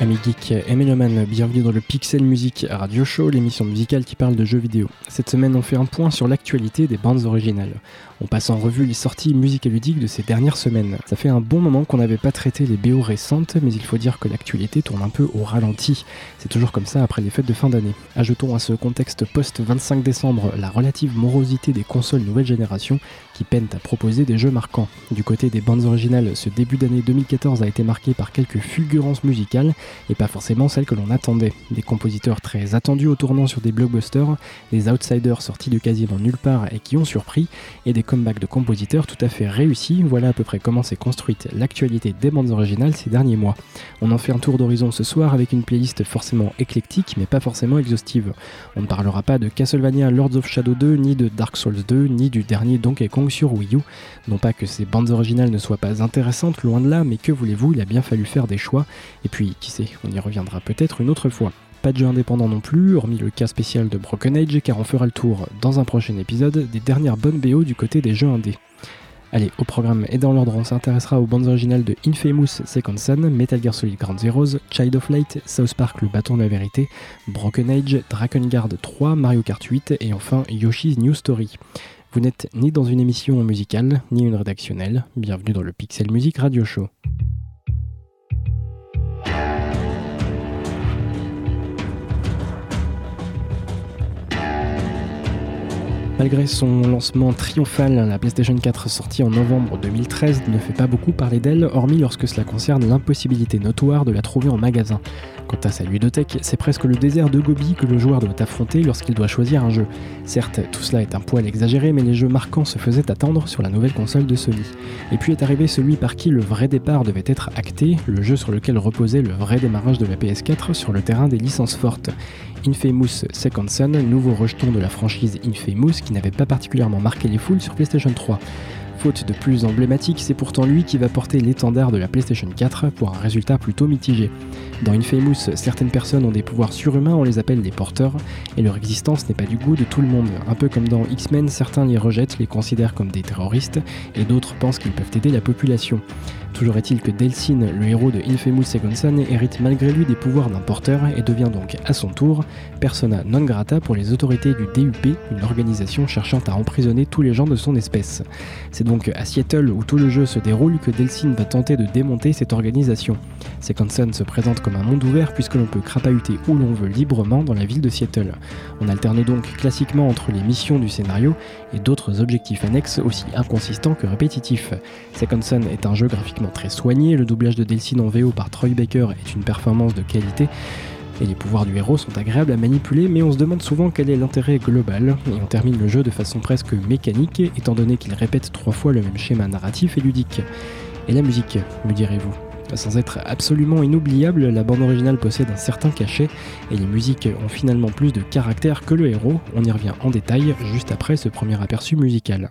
Amis geeks et mélomanes, bienvenue dans le Pixel Music Radio Show, l'émission musicale qui parle de jeux vidéo. Cette semaine, on fait un point sur l'actualité des bandes originales. On passe en revue les sorties musiques et ludiques de ces dernières semaines. Ça fait un bon moment qu'on n'avait pas traité les BO récentes, mais il faut dire que l'actualité tourne un peu au ralenti. C'est toujours comme ça après les fêtes de fin d'année. Ajoutons à ce contexte post-25 décembre la relative morosité des consoles nouvelle génération qui peinent à proposer des jeux marquants. Du côté des bandes originales, ce début d'année 2014 a été marqué par quelques fulgurances musicales et pas forcément celles que l'on attendait. Des compositeurs très attendus au tournant sur des blockbusters, des outsiders sortis de quasiment nulle part et qui ont surpris, et des comeback de compositeurs tout à fait réussi, voilà à peu près comment s'est construite l'actualité des bandes originales ces derniers mois. On en fait un tour d'horizon ce soir avec une playlist forcément éclectique mais pas forcément exhaustive. On ne parlera pas de Castlevania Lords of Shadow 2, ni de Dark Souls 2, ni du dernier Donkey Kong sur Wii U. Non pas que ces bandes originales ne soient pas intéressantes, loin de là, mais que voulez-vous, il a bien fallu faire des choix, et puis qui on y reviendra peut-être une autre fois. Pas de jeu indépendant non plus, hormis le cas spécial de Broken Age, car on fera le tour dans un prochain épisode des dernières bonnes BO du côté des jeux indés. Allez, au programme et dans l'ordre, on s'intéressera aux bandes originales de Infamous Second Son, Metal Gear Solid Ground Zeroes, Child of Light, South Park Le Bâton de la Vérité, Broken Age, Drakengard 3, Mario Kart 8 et enfin Yoshi's New Story. Vous n'êtes ni dans une émission musicale, ni une rédactionnelle. Bienvenue dans le Pixel Music Radio Show. Malgré son lancement triomphal, la PlayStation 4 sortie en novembre 2013 ne fait pas beaucoup parler d'elle, hormis lorsque cela concerne l'impossibilité notoire de la trouver en magasin. Quant à sa ludothèque, c'est presque le désert de Gobi que le joueur doit affronter lorsqu'il doit choisir un jeu. Certes, tout cela est un poil exagéré, mais les jeux marquants se faisaient attendre sur la nouvelle console de Sony. Et puis est arrivé celui par qui le vrai départ devait être acté, le jeu sur lequel reposait le vrai démarrage de la PS4 sur le terrain des licences fortes. Infamous Second Son, nouveau rejeton de la franchise Infamous qui n'avait pas particulièrement marqué les foules sur PlayStation 3. Faute de plus emblématique, c'est pourtant lui qui va porter l'étendard de la PlayStation 4 pour un résultat plutôt mitigé. Dans Infamous, certaines personnes ont des pouvoirs surhumains, on les appelle les porteurs, et leur existence n'est pas du goût de tout le monde. Un peu comme dans X-Men, certains les rejettent, les considèrent comme des terroristes, et d'autres pensent qu'ils peuvent aider la population. Toujours est-il que Delsin, le héros de Infamous Second Son, hérite malgré lui des pouvoirs d'un porteur et devient donc à son tour persona non grata pour les autorités du DUP, une organisation cherchant à emprisonner tous les gens de son espèce. C'est donc à Seattle où tout le jeu se déroule que Delsin va tenter de démonter cette organisation. Second Son se présente comme un monde ouvert puisque l'on peut crapahuter où l'on veut librement dans la ville de Seattle. On alterne donc classiquement entre les missions du scénario et d'autres objectifs annexes aussi inconsistants que répétitifs. Second Son est un jeu graphiquement très soigné, le doublage de Delsin en VO par Troy Baker est une performance de qualité, et les pouvoirs du héros sont agréables à manipuler, mais on se demande souvent quel est l'intérêt global, et on termine le jeu de façon presque mécanique, étant donné qu'il répète trois fois le même schéma narratif et ludique. Et la musique, me direz-vous? Sans être absolument inoubliable, la bande originale possède un certain cachet et les musiques ont finalement plus de caractère que le héros. On y revient en détail juste après ce premier aperçu musical.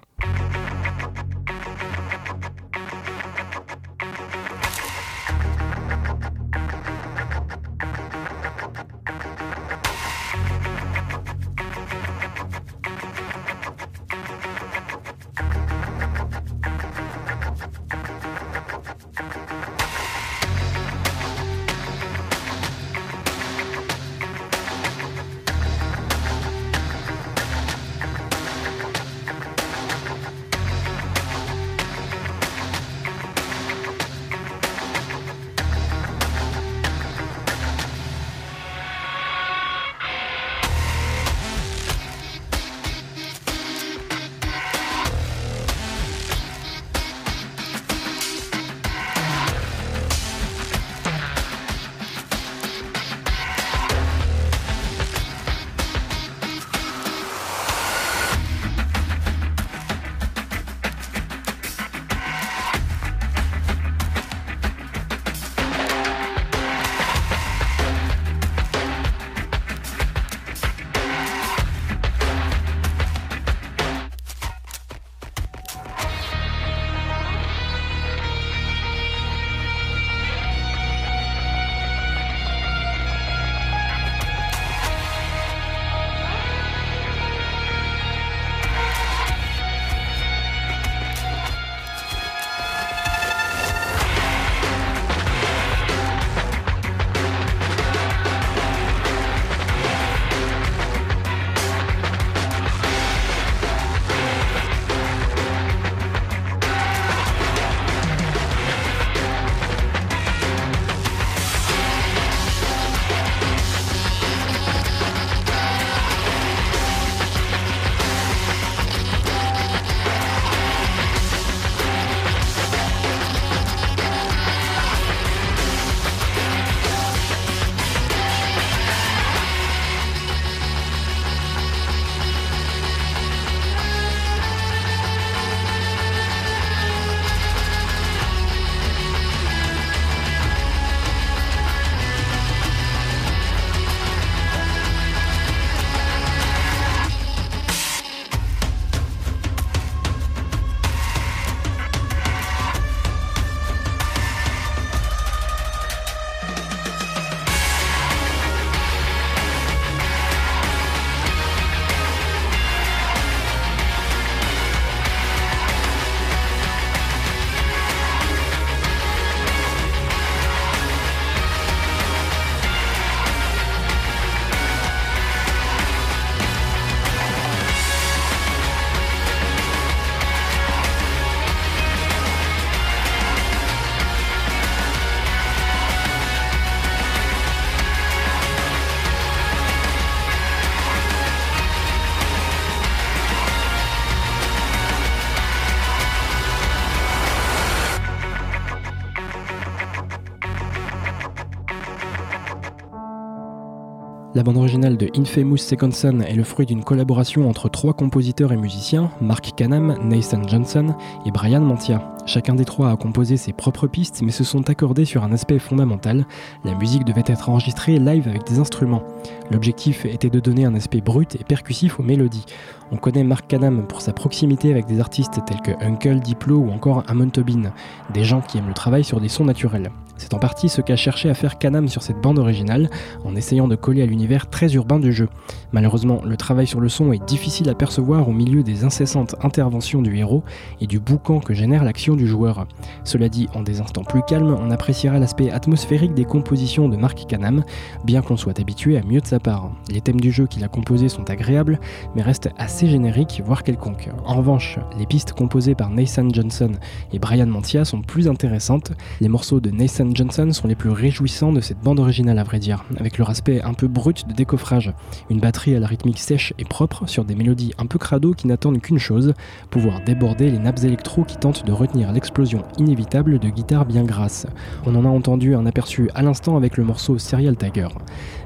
La bande originale de Infamous Second Son est le fruit d'une collaboration entre trois compositeurs et musiciens, Mark Canham, Nathan Johnson et Brian Mantia. Chacun des trois a composé ses propres pistes mais se sont accordés sur un aspect fondamental, la musique devait être enregistrée live avec des instruments. L'objectif était de donner un aspect brut et percussif aux mélodies. On connaît Mark Canham pour sa proximité avec des artistes tels que Uncle, Diplo ou encore Amon Tobin, des gens qui aiment le travail sur des sons naturels. C'est en partie ce qu'a cherché à faire Canam sur cette bande originale, en essayant de coller à l'univers très urbain du jeu. Malheureusement, le travail sur le son est difficile à percevoir au milieu des incessantes interventions du héros et du boucan que génère l'action du joueur. Cela dit, en des instants plus calmes, on appréciera l'aspect atmosphérique des compositions de Mark Canam, bien qu'on soit habitué à mieux de sa part. Les thèmes du jeu qu'il a composés sont agréables, mais restent assez génériques, voire quelconques. En revanche, les pistes composées par Nathan Johnson et Brian Mantia sont plus intéressantes. Les morceaux de Nathan Johnson sont les plus réjouissants de cette bande originale à vrai dire, avec leur aspect un peu brut de décoffrage, une batterie à la rythmique sèche et propre sur des mélodies un peu crado qui n'attendent qu'une chose, pouvoir déborder les nappes électro qui tentent de retenir l'explosion inévitable de guitares bien grasses. On en a entendu un aperçu à l'instant avec le morceau Serial Tiger.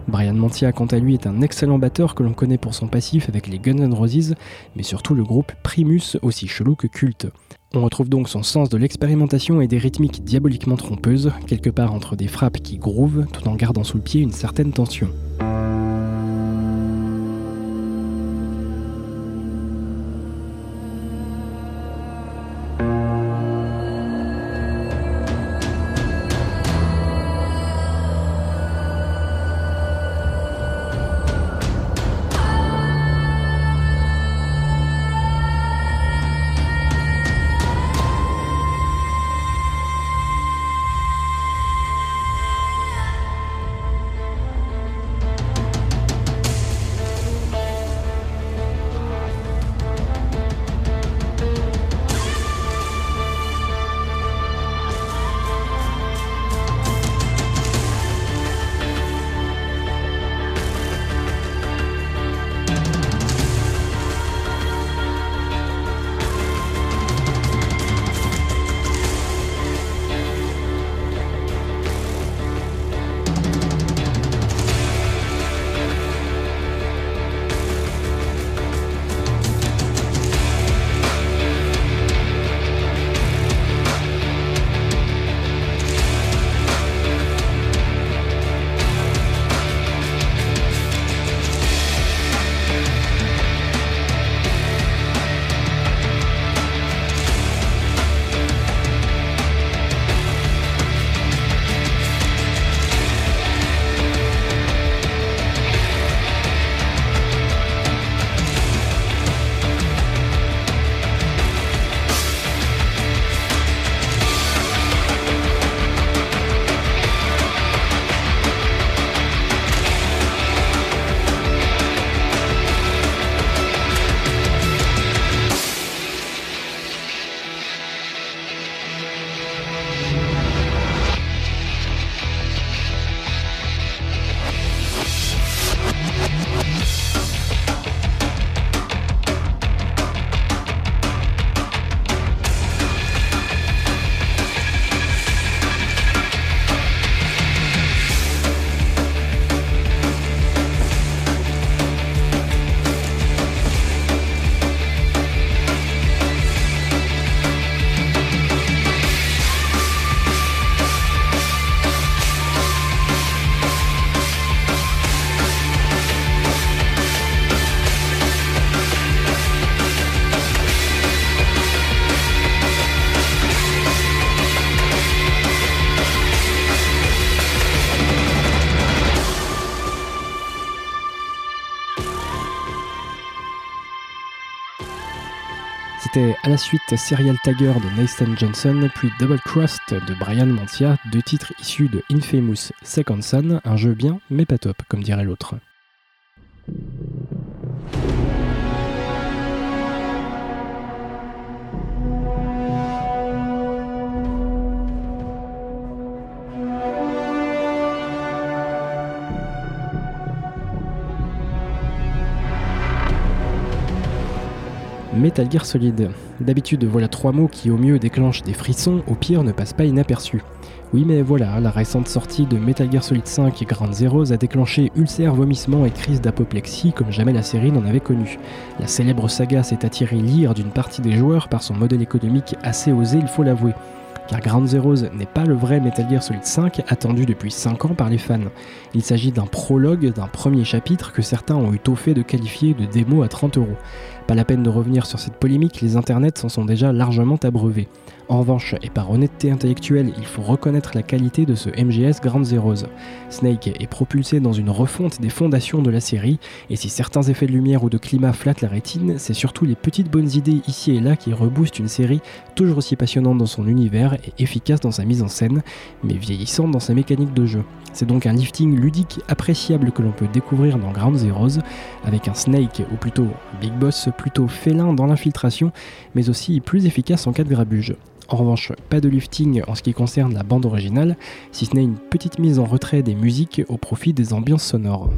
Brian Mantia, quant à lui, est un excellent batteur que l'on connaît pour son passif avec les Guns N' Roses, mais surtout le groupe Primus, aussi chelou que culte. On retrouve donc son sens de l'expérimentation et des rythmiques diaboliquement trompeuses, quelque part entre des frappes qui groovent tout en gardant sous le pied une certaine tension. C'était à la suite Serial Tiger de Nathan Johnson, puis Double Crust de Brian Mantia, deux titres issus de Infamous Second Son, un jeu bien mais pas top, comme dirait l'autre. Metal Gear Solid. D'habitude, voilà trois mots qui au mieux déclenchent des frissons, au pire ne passent pas inaperçus. Oui, mais voilà, la récente sortie de Metal Gear Solid 5 et Ground Zeroes a déclenché ulcère, vomissement et crise d'apoplexie comme jamais la série n'en avait connu. La célèbre saga s'est attirée l'ire d'une partie des joueurs par son modèle économique assez osé, il faut l'avouer car Ground Zeroes n'est pas le vrai Metal Gear Solid 5 attendu depuis 5 ans par les fans. Il s'agit d'un prologue d'un premier chapitre que certains ont eu tôt fait de qualifier de démo à 30 euros. Pas la peine de revenir sur cette polémique, les internets s'en sont déjà largement abreuvés. En revanche, et par honnêteté intellectuelle, il faut reconnaître la qualité de ce MGS Grand Zeroes. Snake est propulsé dans une refonte des fondations de la série, et si certains effets de lumière ou de climat flattent la rétine, c'est surtout les petites bonnes idées ici et là qui reboostent une série toujours aussi passionnante dans son univers et efficace dans sa mise en scène, mais vieillissante dans sa mécanique de jeu. C'est donc un lifting ludique appréciable que l'on peut découvrir dans Ground Zeroes, avec un Snake, ou plutôt un Big Boss plutôt félin dans l'infiltration, mais aussi plus efficace en cas de grabuge. En revanche, pas de lifting en ce qui concerne la bande originale, si ce n'est une petite mise en retrait des musiques au profit des ambiances sonores.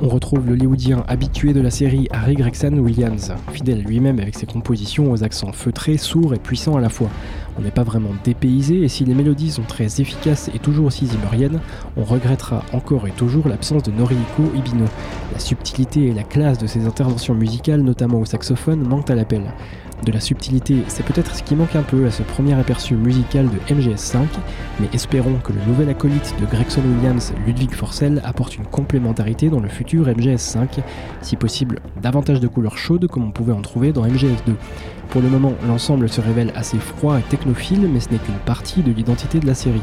On retrouve le habitué de la série Harry Gregson Williams, fidèle lui-même avec ses compositions aux accents feutrés, sourds et puissants à la fois. On n'est pas vraiment dépaysé et si les mélodies sont très efficaces et toujours aussi zimmeriennes, on regrettera encore et toujours l'absence de Norihiko Ibino. La subtilité et la classe de ses interventions musicales, notamment au saxophone, manquent à l'appel. De la subtilité, c'est peut-être ce qui manque un peu à ce premier aperçu musical de MGS5, mais espérons que le nouvel acolyte de Gregson Williams, Ludwig Forcell, apporte une complémentarité dans le futur MGS5, si possible davantage de couleurs chaudes comme on pouvait en trouver dans MGS2. Pour le moment, l'ensemble se révèle assez froid et technophile, mais ce n'est qu'une partie de l'identité de la série.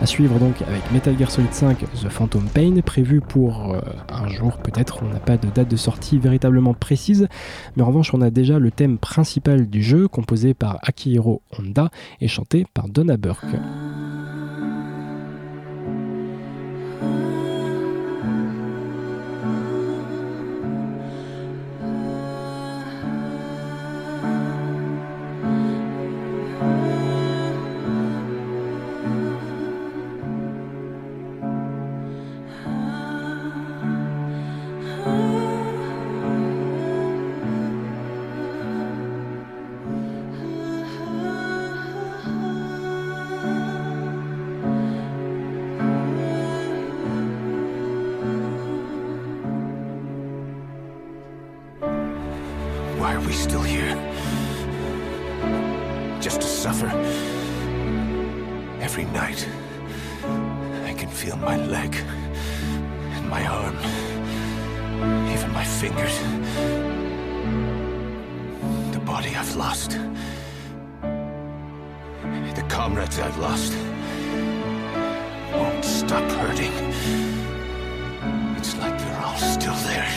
À suivre donc avec Metal Gear Solid 5 The Phantom Pain, prévu pour euh, un jour peut-être, on n'a pas de date de sortie véritablement précise, mais en revanche on a déjà le thème principal du jeu, composé par Akihiro Honda et chanté par Donna Burke. body I've lost. The comrades I've lost won't stop hurting. It's like they're all still there.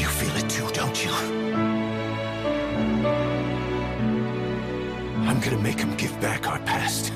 You feel it too, don't you? I'm gonna make them give back our past.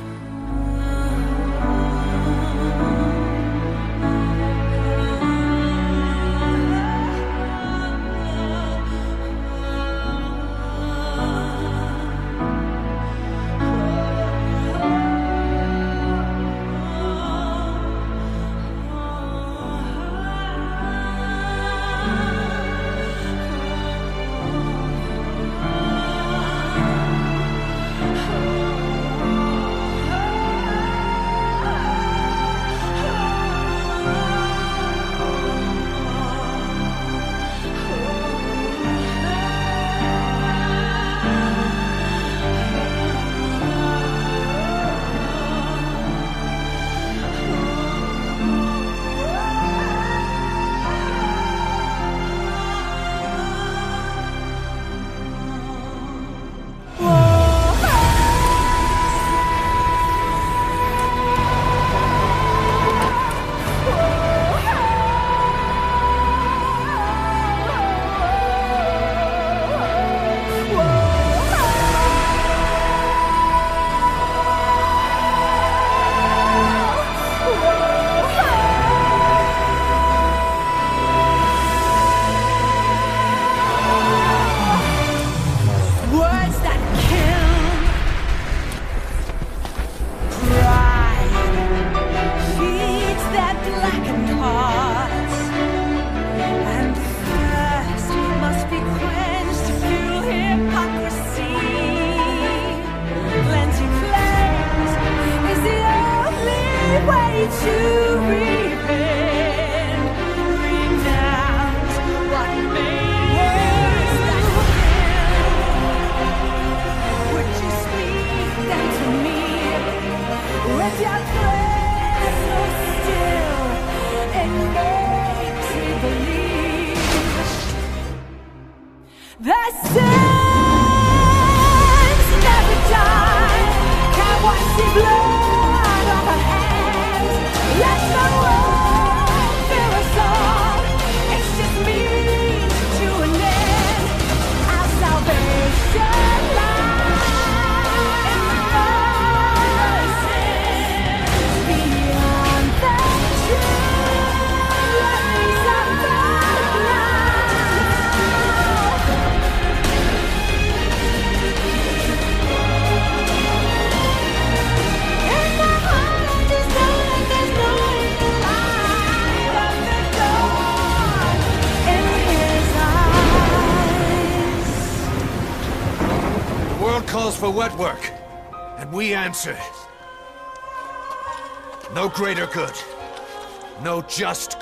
Just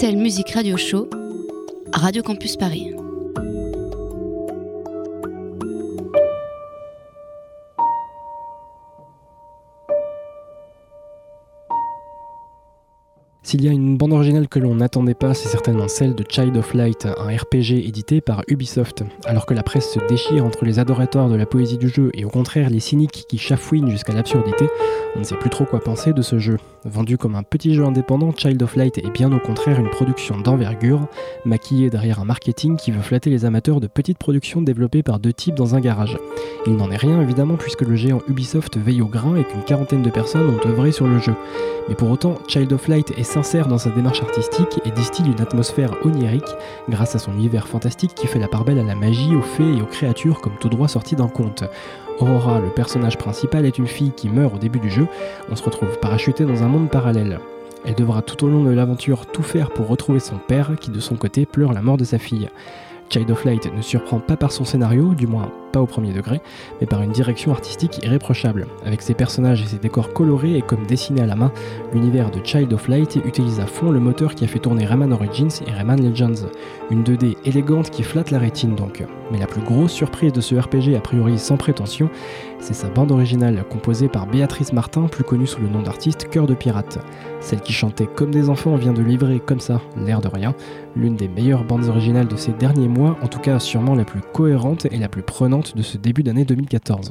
Excel Musique Radio Show, Radio Campus Paris. S'il y a une bande originale que l'on n'attendait pas, c'est certainement celle de Child of Light, un RPG édité par Ubisoft. Alors que la presse se déchire entre les adorateurs de la poésie du jeu et au contraire les cyniques qui chafouinent jusqu'à l'absurdité, on ne sait plus trop quoi penser de ce jeu. Vendu comme un petit jeu indépendant, Child of Light est bien au contraire une production d'envergure, maquillée derrière un marketing qui veut flatter les amateurs de petites productions développées par deux types dans un garage. Il n'en est rien évidemment puisque le géant Ubisoft veille au grain et qu'une quarantaine de personnes ont œuvré sur le jeu. Mais pour autant, Child of Light est sincère dans sa démarche artistique et distille une atmosphère onirique grâce à son univers fantastique qui fait la part belle à la magie, aux fées et aux créatures comme tout droit sorti d'un conte. Aurora, le personnage principal, est une fille qui meurt au début du jeu. On se retrouve parachuté dans un monde parallèle. Elle devra tout au long de l'aventure tout faire pour retrouver son père qui de son côté pleure la mort de sa fille. Child of Light ne surprend pas par son scénario, du moins pas au premier degré, mais par une direction artistique irréprochable. Avec ses personnages et ses décors colorés et comme dessinés à la main, l'univers de Child of Light utilise à fond le moteur qui a fait tourner Rayman Origins et Rayman Legends. Une 2D élégante qui flatte la rétine donc. Mais la plus grosse surprise de ce RPG a priori sans prétention, c'est sa bande originale composée par Béatrice Martin, plus connue sous le nom d'artiste Cœur de Pirate. Celle qui chantait comme des enfants vient de livrer comme ça, l'air de rien, l'une des meilleures bandes originales de ces derniers mois, en tout cas sûrement la plus cohérente et la plus prenante de ce début d'année 2014.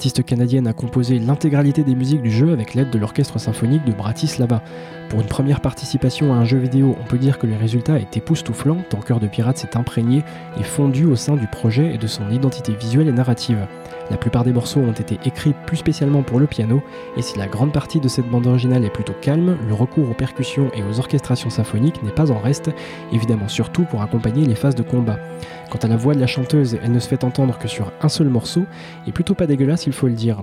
L'artiste canadienne a composé l'intégralité des musiques du jeu avec l'aide de l'orchestre symphonique de Bratislava. Pour une première participation à un jeu vidéo, on peut dire que le résultat est époustouflant, tant Cœur de Pirate s'est imprégné et fondu au sein du projet et de son identité visuelle et narrative. La plupart des morceaux ont été écrits plus spécialement pour le piano, et si la grande partie de cette bande originale est plutôt calme, le recours aux percussions et aux orchestrations symphoniques n'est pas en reste, évidemment surtout pour accompagner les phases de combat. Quant à la voix de la chanteuse, elle ne se fait entendre que sur un seul morceau, et plutôt pas dégueulasse il faut le dire.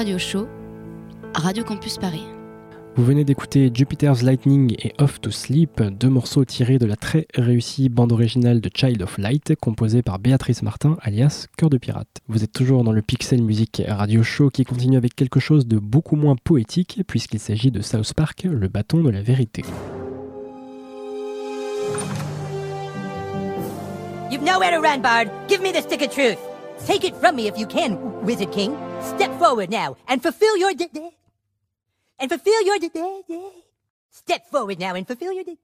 Radio Show, Radio Campus Paris. Vous venez d'écouter Jupiter's Lightning et Off to Sleep, deux morceaux tirés de la très réussie bande originale de Child of Light, composée par Béatrice Martin, alias Cœur de Pirate. Vous êtes toujours dans le Pixel Music Radio Show qui continue avec quelque chose de beaucoup moins poétique, puisqu'il s'agit de South Park, le bâton de la vérité. You've nowhere to run, Bard. Give me the stick of truth. Take it from me if you can, Wizard King. Step forward now and fulfill your de- de- and fulfill your de- de- de- Step forward now and fulfill your de-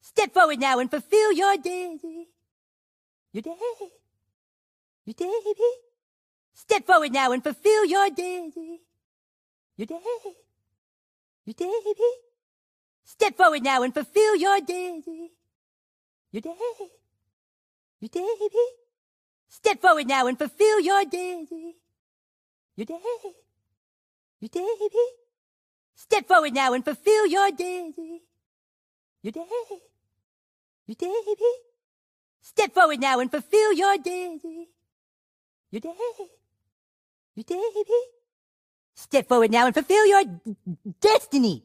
Step forward now and fulfill your de- de- your day. Your day. Step forward now and fulfill your de- your day. Your day. Step forward now and fulfill your de- your day. Your day. Step forward now and fulfill your day. Your day. Your day. Step forward now and fulfill your day. Your day. Your day. Step forward now and fulfill your. Your day. Your. Step forward now and fulfill your destiny.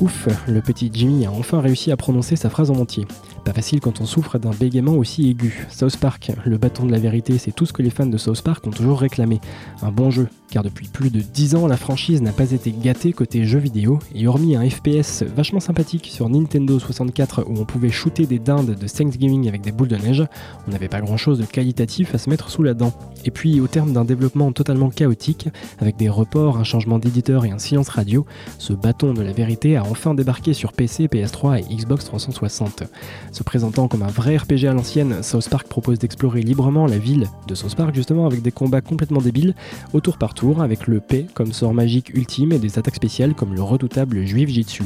Ouf, le petit Jimmy a enfin réussi à prononcer sa phrase en entier. Pas facile quand on souffre d'un bégaiement aussi aigu. South Park, le bâton de la vérité, c'est tout ce que les fans de South Park ont toujours réclamé. Un bon jeu, car depuis plus de 10 ans, la franchise n'a pas été gâtée côté jeux vidéo, et hormis un FPS vachement sympathique sur Nintendo 64 où on pouvait shooter des dindes de Thanksgiving avec des boules de neige, on n'avait pas grand chose de qualitatif à se mettre sous la dent. Et puis, au terme d'un développement totalement chaotique, avec des reports, un changement d'éditeur et un silence radio, ce bâton de la vérité a enfin débarqué sur PC, PS3 et Xbox 360. Se présentant comme un vrai RPG à l'ancienne, South Park propose d'explorer librement la ville de South Park justement avec des combats complètement débiles au tour par tour avec le P comme sort magique ultime et des attaques spéciales comme le redoutable juif Jitsu.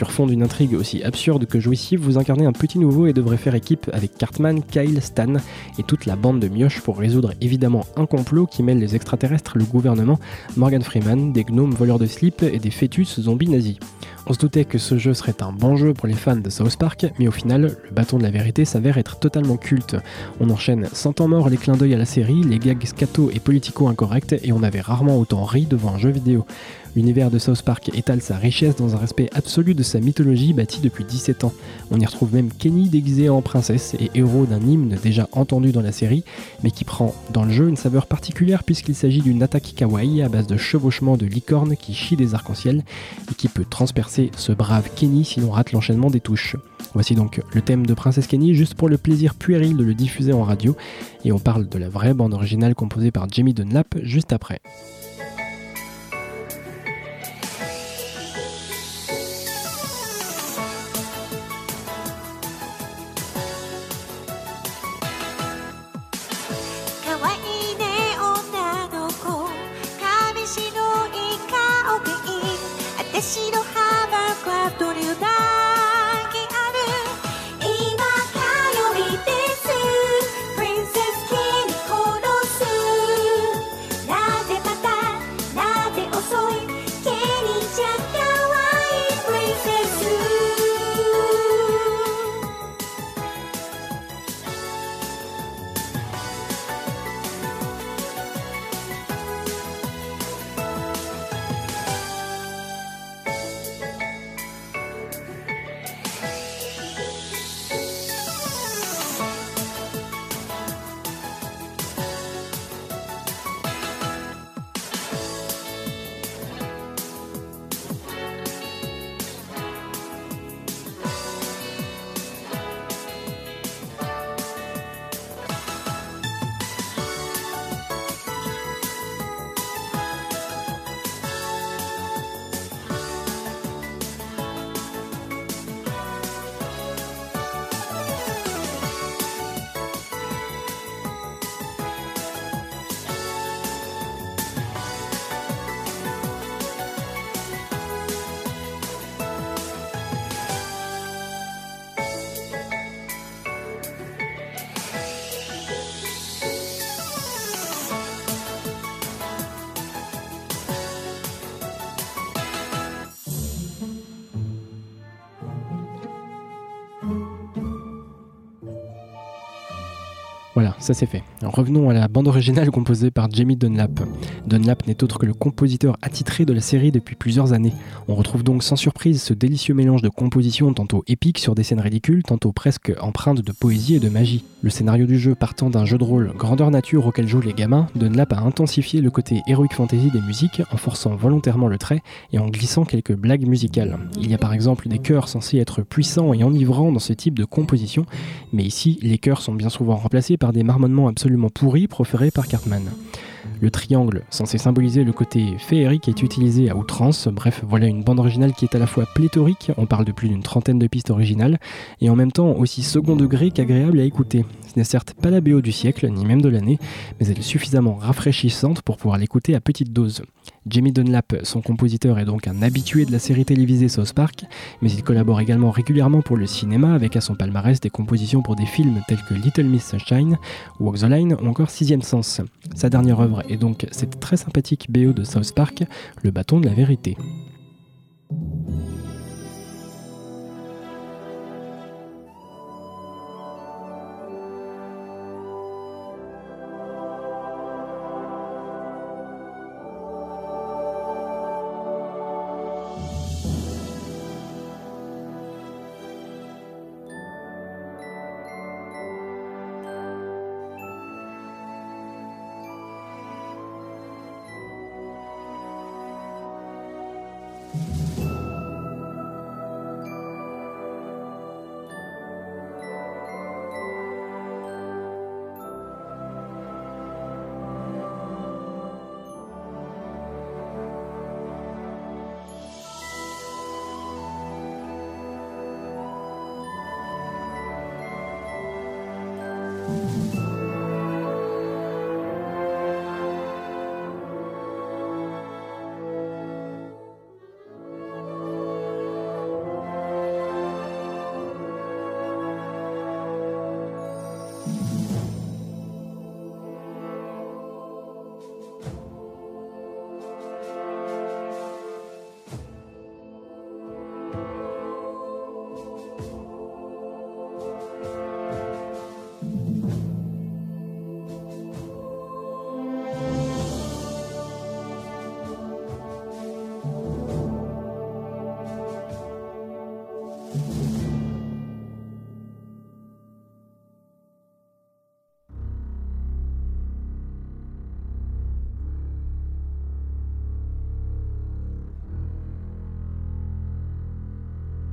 Sur fond d'une intrigue aussi absurde que jouissive, vous incarnez un petit nouveau et devrez faire équipe avec Cartman, Kyle, Stan et toute la bande de mioches pour résoudre évidemment un complot qui mêle les extraterrestres, le gouvernement, Morgan Freeman, des gnomes voleurs de slip et des fœtus zombies nazis. On se doutait que ce jeu serait un bon jeu pour les fans de South Park, mais au final, le bâton de la vérité s'avère être totalement culte. On enchaîne sans temps mort les clins d'œil à la série, les gags scato et politico incorrects, et on avait rarement autant ri devant un jeu vidéo. L'univers de South Park étale sa richesse dans un respect absolu de sa mythologie bâtie depuis 17 ans. On y retrouve même Kenny déguisé en princesse et héros d'un hymne déjà entendu dans la série, mais qui prend dans le jeu une saveur particulière puisqu'il s'agit d'une attaque kawaii à base de chevauchement de licorne qui chie des arcs-en-ciel et qui peut transpercer ce brave Kenny si l'on rate l'enchaînement des touches. Voici donc le thème de Princesse Kenny juste pour le plaisir puéril de le diffuser en radio et on parle de la vraie bande originale composée par Jamie Dunlap juste après. Ça c'est fait. Revenons à la bande originale composée par Jamie Dunlap. Dunlap n'est autre que le compositeur attitré de la série depuis plusieurs années. On retrouve donc sans surprise ce délicieux mélange de compositions tantôt épiques sur des scènes ridicules, tantôt presque empreintes de poésie et de magie. Le scénario du jeu partant d'un jeu de rôle grandeur nature auquel jouent les gamins, Dunlap a intensifié le côté heroic fantasy des musiques en forçant volontairement le trait et en glissant quelques blagues musicales. Il y a par exemple des chœurs censés être puissants et enivrants dans ce type de composition, mais ici les chœurs sont bien souvent remplacés par des marmonnements absolument pourris proférés par Cartman. Le triangle, censé symboliser le côté féerique, est utilisé à outrance. Bref, voilà une bande originale qui est à la fois pléthorique, on parle de plus d'une trentaine de pistes originales, et en même temps aussi second degré qu'agréable à écouter. Ce n'est certes pas la BO du siècle, ni même de l'année, mais elle est suffisamment rafraîchissante pour pouvoir l'écouter à petite dose. Jamie Dunlap, son compositeur, est donc un habitué de la série télévisée South Park, mais il collabore également régulièrement pour le cinéma avec à son palmarès des compositions pour des films tels que Little Miss Sunshine, Walk the Line ou encore Sixième Sens. Sa dernière œuvre est donc cette très sympathique BO de South Park, Le bâton de la vérité.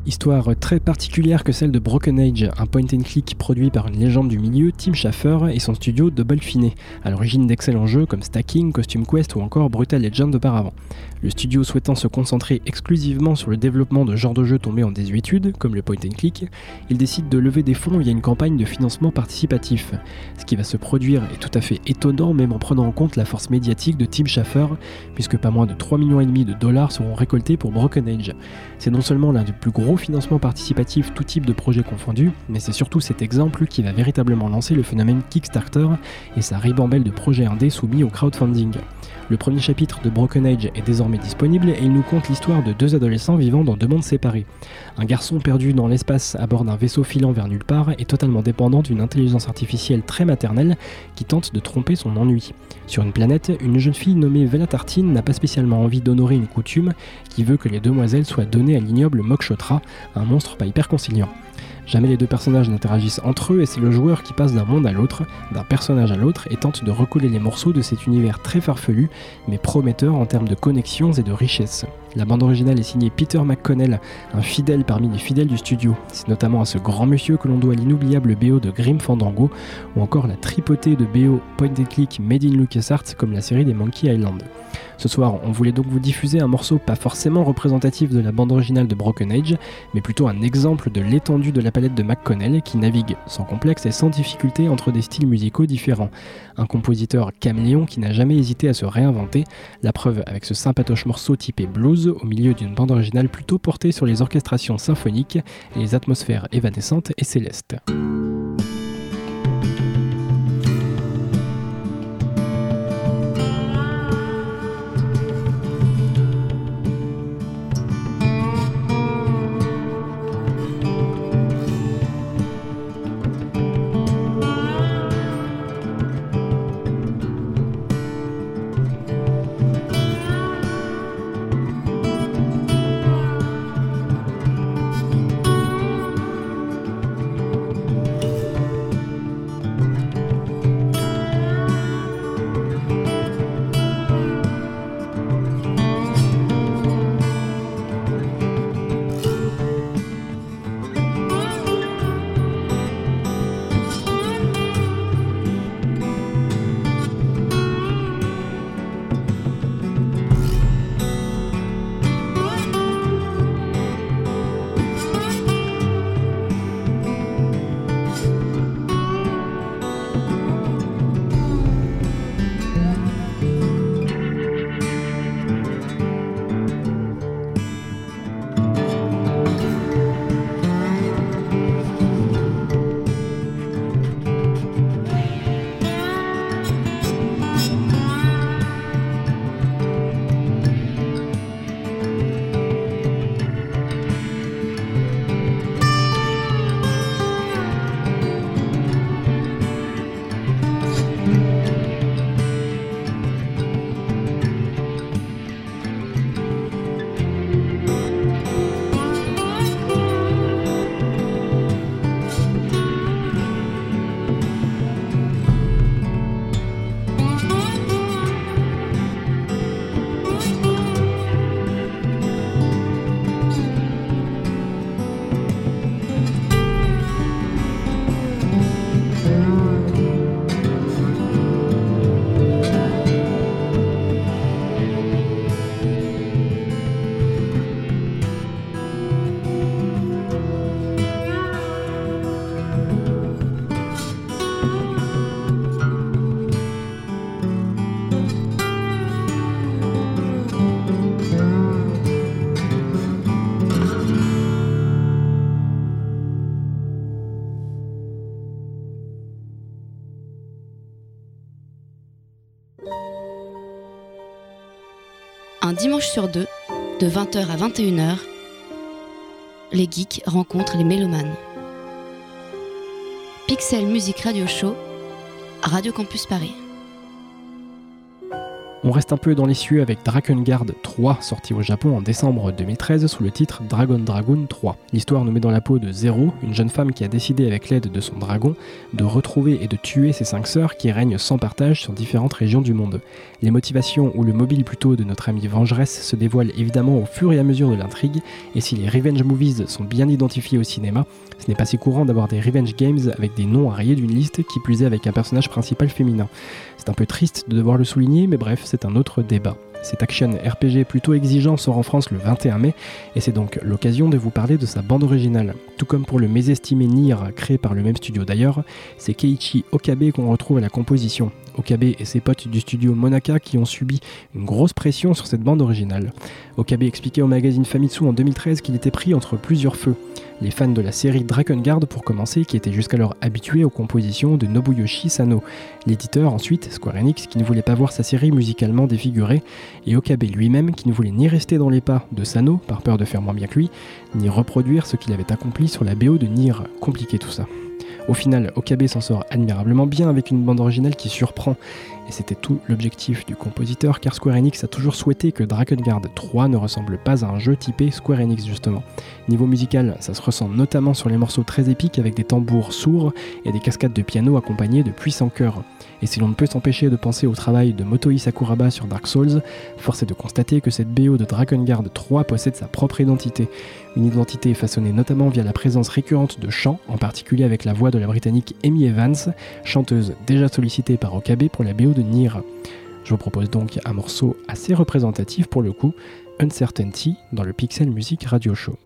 Histoire très particulière que celle de Broken Age, un point and click produit par une légende du milieu, Tim Schafer et son studio Double Finet, à l'origine d'excellents jeux comme Stacking, Costume Quest ou encore Brutal Legend auparavant. Le studio souhaitant se concentrer exclusivement sur le développement de genres de jeux tombés en désuétude, comme le point and click, il décide de lever des fonds via une campagne de financement participatif. Ce qui va se produire est tout à fait étonnant même en prenant en compte la force médiatique de Tim Schafer, puisque pas moins de 3,5 millions de dollars seront récoltés pour Broken Age. C'est non seulement l'un des plus gros financements participatifs tout type de projet confondus, mais c'est surtout cet exemple qui va véritablement lancer le phénomène Kickstarter et sa ribambelle de projets indés soumis au crowdfunding. Le premier chapitre de Broken Age est désormais disponible et il nous conte l'histoire de deux adolescents vivant dans deux mondes séparés. Un garçon perdu dans l'espace à bord d'un vaisseau filant vers nulle part est totalement dépendant d'une intelligence artificielle très maternelle qui tente de tromper son ennui. Sur une planète, une jeune fille nommée Vela Tartine n'a pas spécialement envie d'honorer une coutume qui veut que les demoiselles soient données à l'ignoble Mokshotra, un monstre pas hyper conciliant. Jamais les deux personnages n'interagissent entre eux et c'est le joueur qui passe d'un monde à l'autre, d'un personnage à l'autre et tente de recoller les morceaux de cet univers très farfelu mais prometteur en termes de connexions et de richesse. La bande originale est signée Peter McConnell, un fidèle parmi les fidèles du studio. C'est notamment à ce grand monsieur que l'on doit l'inoubliable BO de Grim Fandango ou encore la tripotée de BO point and click made in LucasArts comme la série des Monkey Island. Ce soir, on voulait donc vous diffuser un morceau pas forcément représentatif de la bande originale de Broken Age, mais plutôt un exemple de l'étendue de la palette de McConnell qui navigue sans complexe et sans difficulté entre des styles musicaux différents. Un compositeur caméléon qui n'a jamais hésité à se réinventer, la preuve avec ce sympatoche morceau typé blues au milieu d'une bande originale plutôt portée sur les orchestrations symphoniques et les atmosphères évanescentes et célestes. Dimanche sur deux, de 20h à 21h, les geeks rencontrent les mélomanes. Pixel Music Radio Show, Radio Campus Paris. On reste un peu dans les cieux avec Drakengard 3, sorti au Japon en décembre 2013 sous le titre Dragon Dragoon 3. L'histoire nous met dans la peau de Zero, une jeune femme qui a décidé avec l'aide de son dragon de retrouver et de tuer ses cinq sœurs qui règnent sans partage sur différentes régions du monde. Les motivations ou le mobile plutôt de notre amie vengeresse se dévoilent évidemment au fur et à mesure de l'intrigue, et si les revenge movies sont bien identifiés au cinéma, ce n'est pas si courant d'avoir des revenge games avec des noms à d'une liste qui plus est avec un personnage principal féminin. C'est un peu triste de devoir le souligner, mais bref, c'est un autre débat. Cet action RPG plutôt exigeant sort en France le 21 mai, et c'est donc l'occasion de vous parler de sa bande originale. Tout comme pour le mésestimé Nier, créé par le même studio d'ailleurs, c'est Keiichi Okabe qu'on retrouve à la composition. Okabe et ses potes du studio Monaka qui ont subi une grosse pression sur cette bande originale. Okabe expliquait au magazine Famitsu en 2013 qu'il était pris entre plusieurs feux. Les fans de la série Drakengard pour commencer, qui étaient jusqu'alors habitués aux compositions de Nobuyoshi Sano. L'éditeur ensuite, Square Enix, qui ne voulait pas voir sa série musicalement défigurée, et Okabe lui-même qui ne voulait ni rester dans les pas de Sano, par peur de faire moins bien que lui, ni reproduire ce qu'il avait accompli sur la BO de Nier. Compliqué tout ça. Au final, Okabe s'en sort admirablement bien avec une bande originale qui surprend. Et c'était tout l'objectif du compositeur car Square Enix a toujours souhaité que Drakengard 3 ne ressemble pas à un jeu typé Square Enix justement. Niveau musical, ça se ressent notamment sur les morceaux très épiques avec des tambours sourds et des cascades de piano accompagnées de puissants chœurs. Et si l'on ne peut s'empêcher de penser au travail de Motoi Sakuraba sur Dark Souls, force est de constater que cette BO de Drakengard 3 possède sa propre identité. Une identité façonnée notamment via la présence récurrente de chants, en particulier avec la voix de la britannique Amy Evans, chanteuse déjà sollicitée par Okabe pour la BO Je vous propose donc un morceau assez représentatif pour le coup, Uncertainty, dans le Pixel Music Radio Show.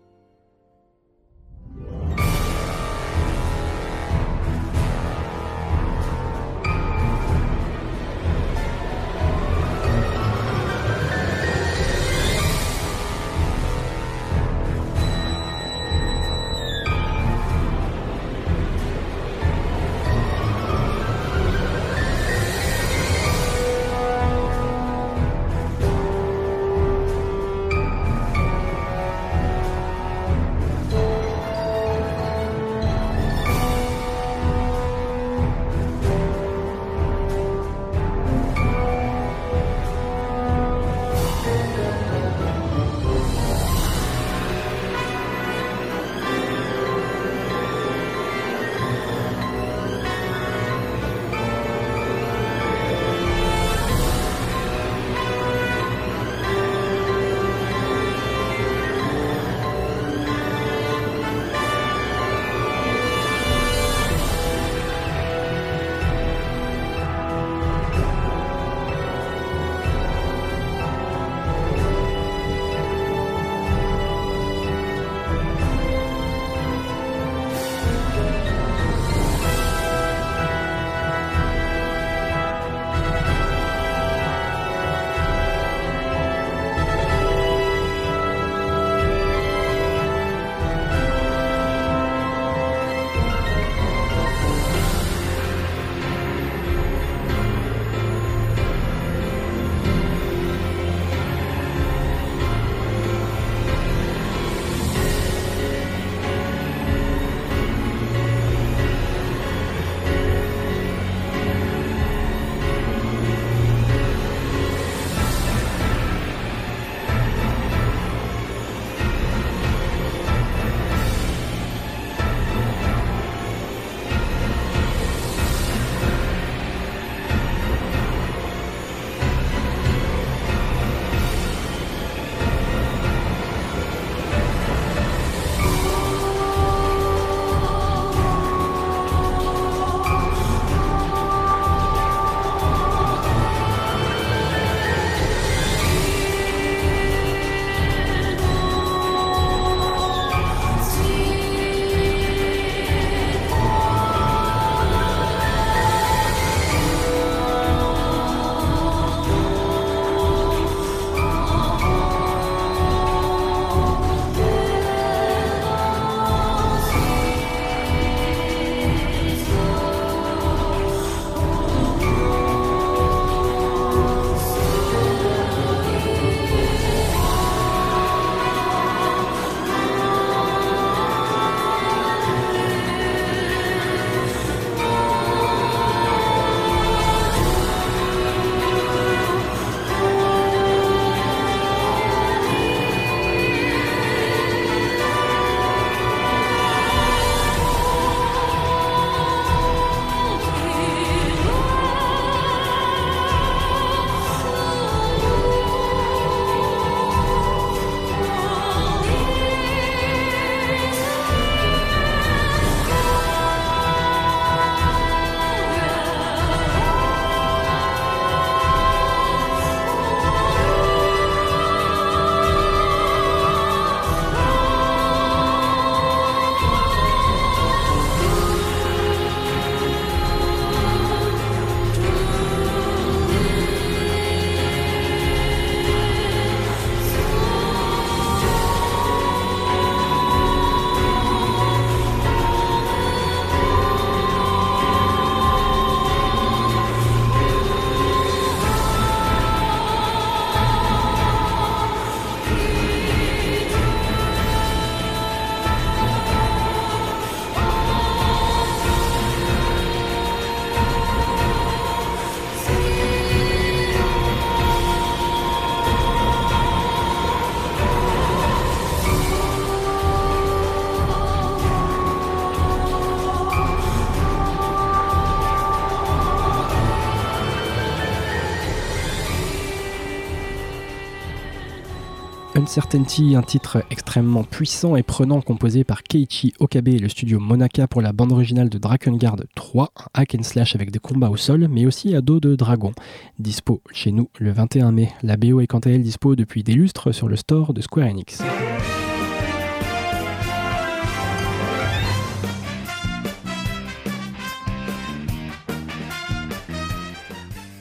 Uncertainty, un titre extrêmement puissant et prenant composé par Keiichi Okabe et le studio Monaka pour la bande originale de Drakengard 3, un hack and slash avec des combats au sol, mais aussi à dos de dragon. Dispo chez nous le 21 mai. La BO est quant à elle dispo depuis des lustres sur le store de Square Enix.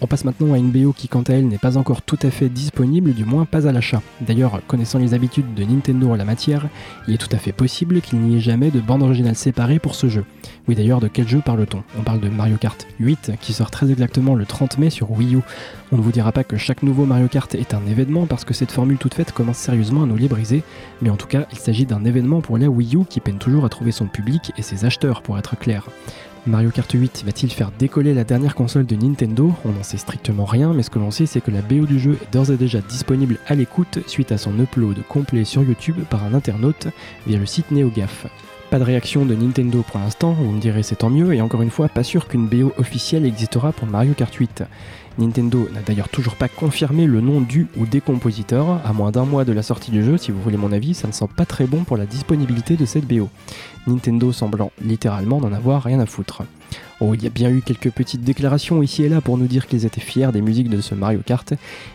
On passe maintenant à une BO qui quant à elle n'est pas encore tout à fait disponible, du moins pas à l'achat. D'ailleurs, connaissant les habitudes de Nintendo en la matière, il est tout à fait possible qu'il n'y ait jamais de bande originale séparée pour ce jeu. Oui d'ailleurs, de quel jeu parle-t-on? On parle de Mario Kart 8 qui sort très exactement le 30 mai sur Wii U. On ne vous dira pas que chaque nouveau Mario Kart est un événement parce que cette formule toute faite commence sérieusement à nous les briser, mais en tout cas, il s'agit d'un événement pour la Wii U qui peine toujours à trouver son public et ses acheteurs pour être clair. Mario Kart 8 va-t-il faire décoller la dernière console de Nintendo? On n'en sait strictement rien, mais ce que l'on sait, c'est que la BO du jeu est d'ores et déjà disponible à l'écoute suite à son upload complet sur YouTube par un internaute via le site NeoGaf. Pas de réaction de Nintendo pour l'instant, vous me direz c'est tant mieux, et encore une fois, pas sûr qu'une BO officielle existera pour Mario Kart 8. Nintendo n'a d'ailleurs toujours pas confirmé le nom du ou des compositeurs, à moins d'un mois de la sortie du jeu, si vous voulez mon avis, ça ne sent pas très bon pour la disponibilité de cette BO. Nintendo semblant littéralement n'en avoir rien à foutre. Oh, il y a bien eu quelques petites déclarations ici et là pour nous dire qu'ils étaient fiers des musiques de ce Mario Kart,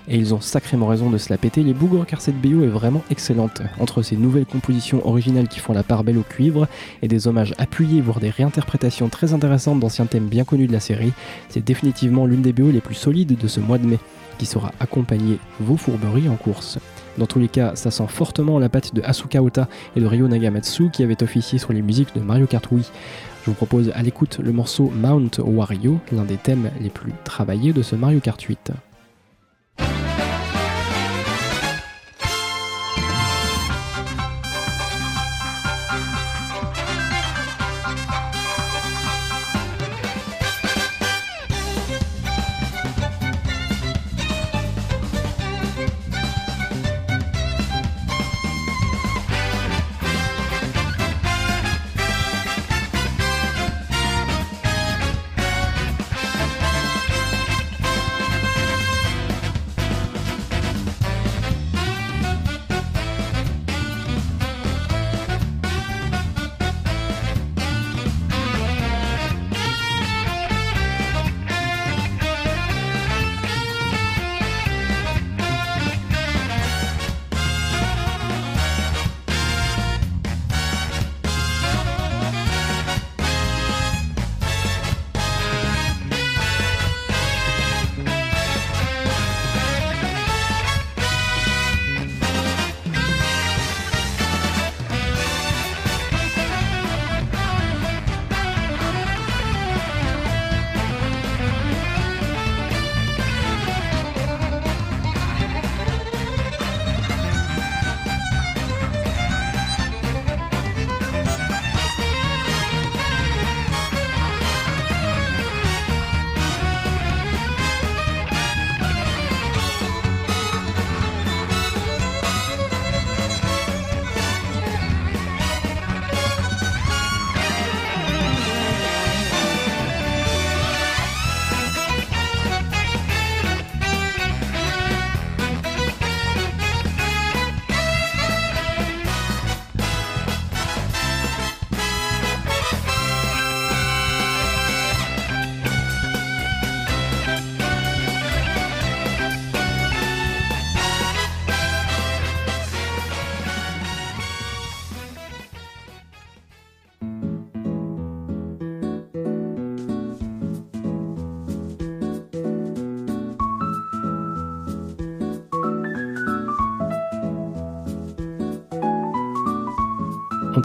et ils ont sacrément raison de se la péter les bougres car cette BO est vraiment excellente. Entre ces nouvelles compositions originales qui font la part belle au cuivre, et des hommages appuyés voire des réinterprétations très intéressantes d'anciens thèmes bien connus de la série, c'est définitivement l'une des BO les plus solides de ce mois de mai, qui saura accompagner vos fourberies en course. Dans tous les cas, ça sent fortement la patte de Asuka Ota et de Ryo Nagamatsu qui avaient officié sur les musiques de Mario Kart Wii. Je vous propose à l'écoute le morceau Mount Wario, l'un des thèmes les plus travaillés de ce Mario Kart 8.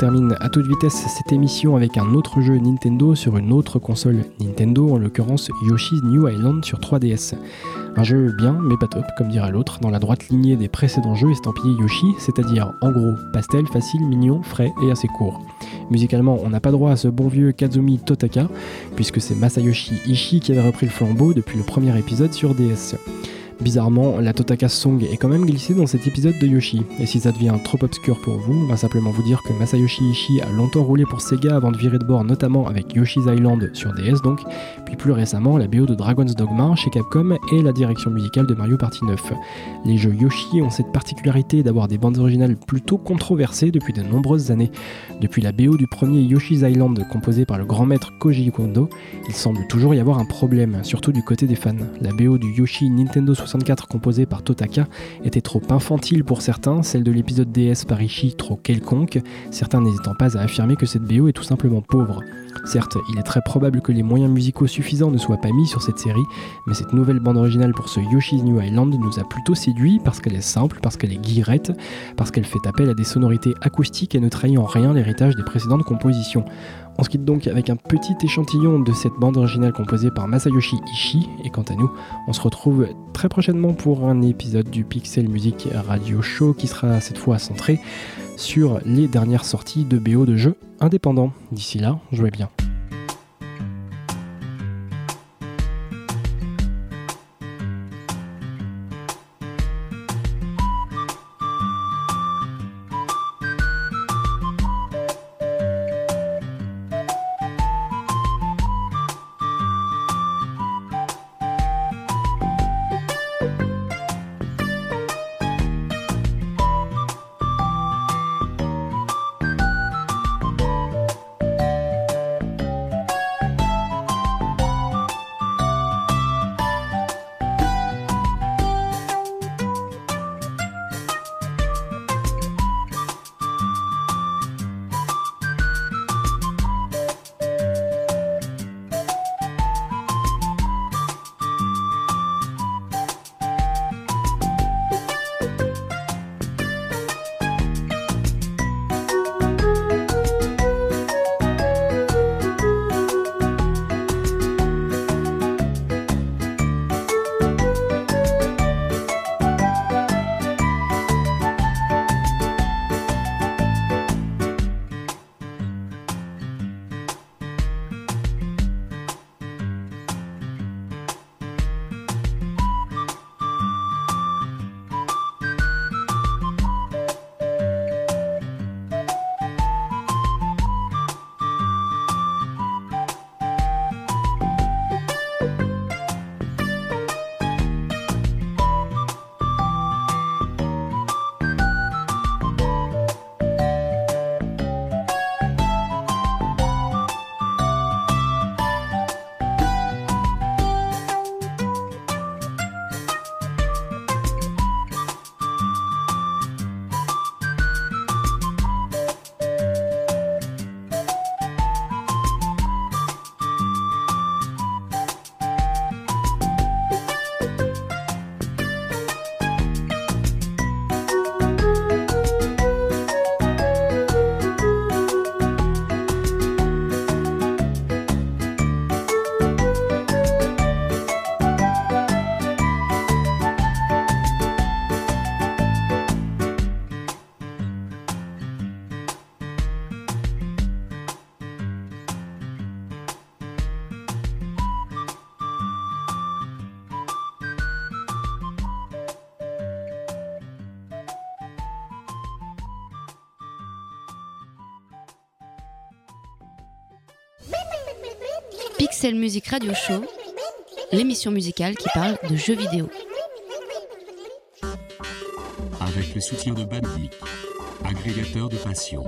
Termine à toute vitesse cette émission avec un autre jeu Nintendo sur une autre console Nintendo, en l'occurrence Yoshi's New Island sur 3DS. Un jeu bien, mais pas top, comme dira l'autre, dans la droite lignée des précédents jeux estampillés Yoshi, c'est-à-dire en gros pastel, facile, mignon, frais et assez court. Musicalement, on n'a pas droit à ce bon vieux Kazumi Totaka, puisque c'est Masayoshi Ishii qui avait repris le flambeau depuis le premier épisode sur DS. Bizarrement, la Totaka Song est quand même glissée dans cet épisode de Yoshi, et si ça devient trop obscur pour vous, on va simplement vous dire que Masayoshi Ishii a longtemps roulé pour Sega avant de virer de bord, notamment avec Yoshi's Island sur DS donc, puis plus récemment la BO de Dragon's Dogma chez Capcom et la direction musicale de Mario Party 9. Les jeux Yoshi ont cette particularité d'avoir des bandes originales plutôt controversées depuis de nombreuses années. Depuis la BO du premier Yoshi's Island composé par le grand maître Koji Kondo, il semble toujours y avoir un problème, surtout du côté des fans. La BO du Yoshi Nintendo 64 composée par Totaka était trop infantile pour certains, celle de l'épisode DS par Ishii trop quelconque, certains n'hésitant pas à affirmer que cette BO est tout simplement pauvre. Certes, il est très probable que les moyens musicaux suffisants ne soient pas mis sur cette série, mais cette nouvelle bande originale pour ce Yoshi's New Island nous a plutôt séduit parce qu'elle est simple, parce qu'elle est guillerette, parce qu'elle fait appel à des sonorités acoustiques et ne trahit en rien l'héritage des précédentes compositions. On se quitte donc avec un petit échantillon de cette bande originale composée par Masayoshi Ishii, et quant à nous, on se retrouve très prochainement pour un épisode du Pixel Music Radio Show qui sera cette fois centré sur les dernières sorties de BO de jeux indépendants. D'ici là, jouez bien. Pixel Music Radio Show, l'émission musicale qui parle de jeux vidéo. Avec le soutien de Bandic, agrégateur de passion.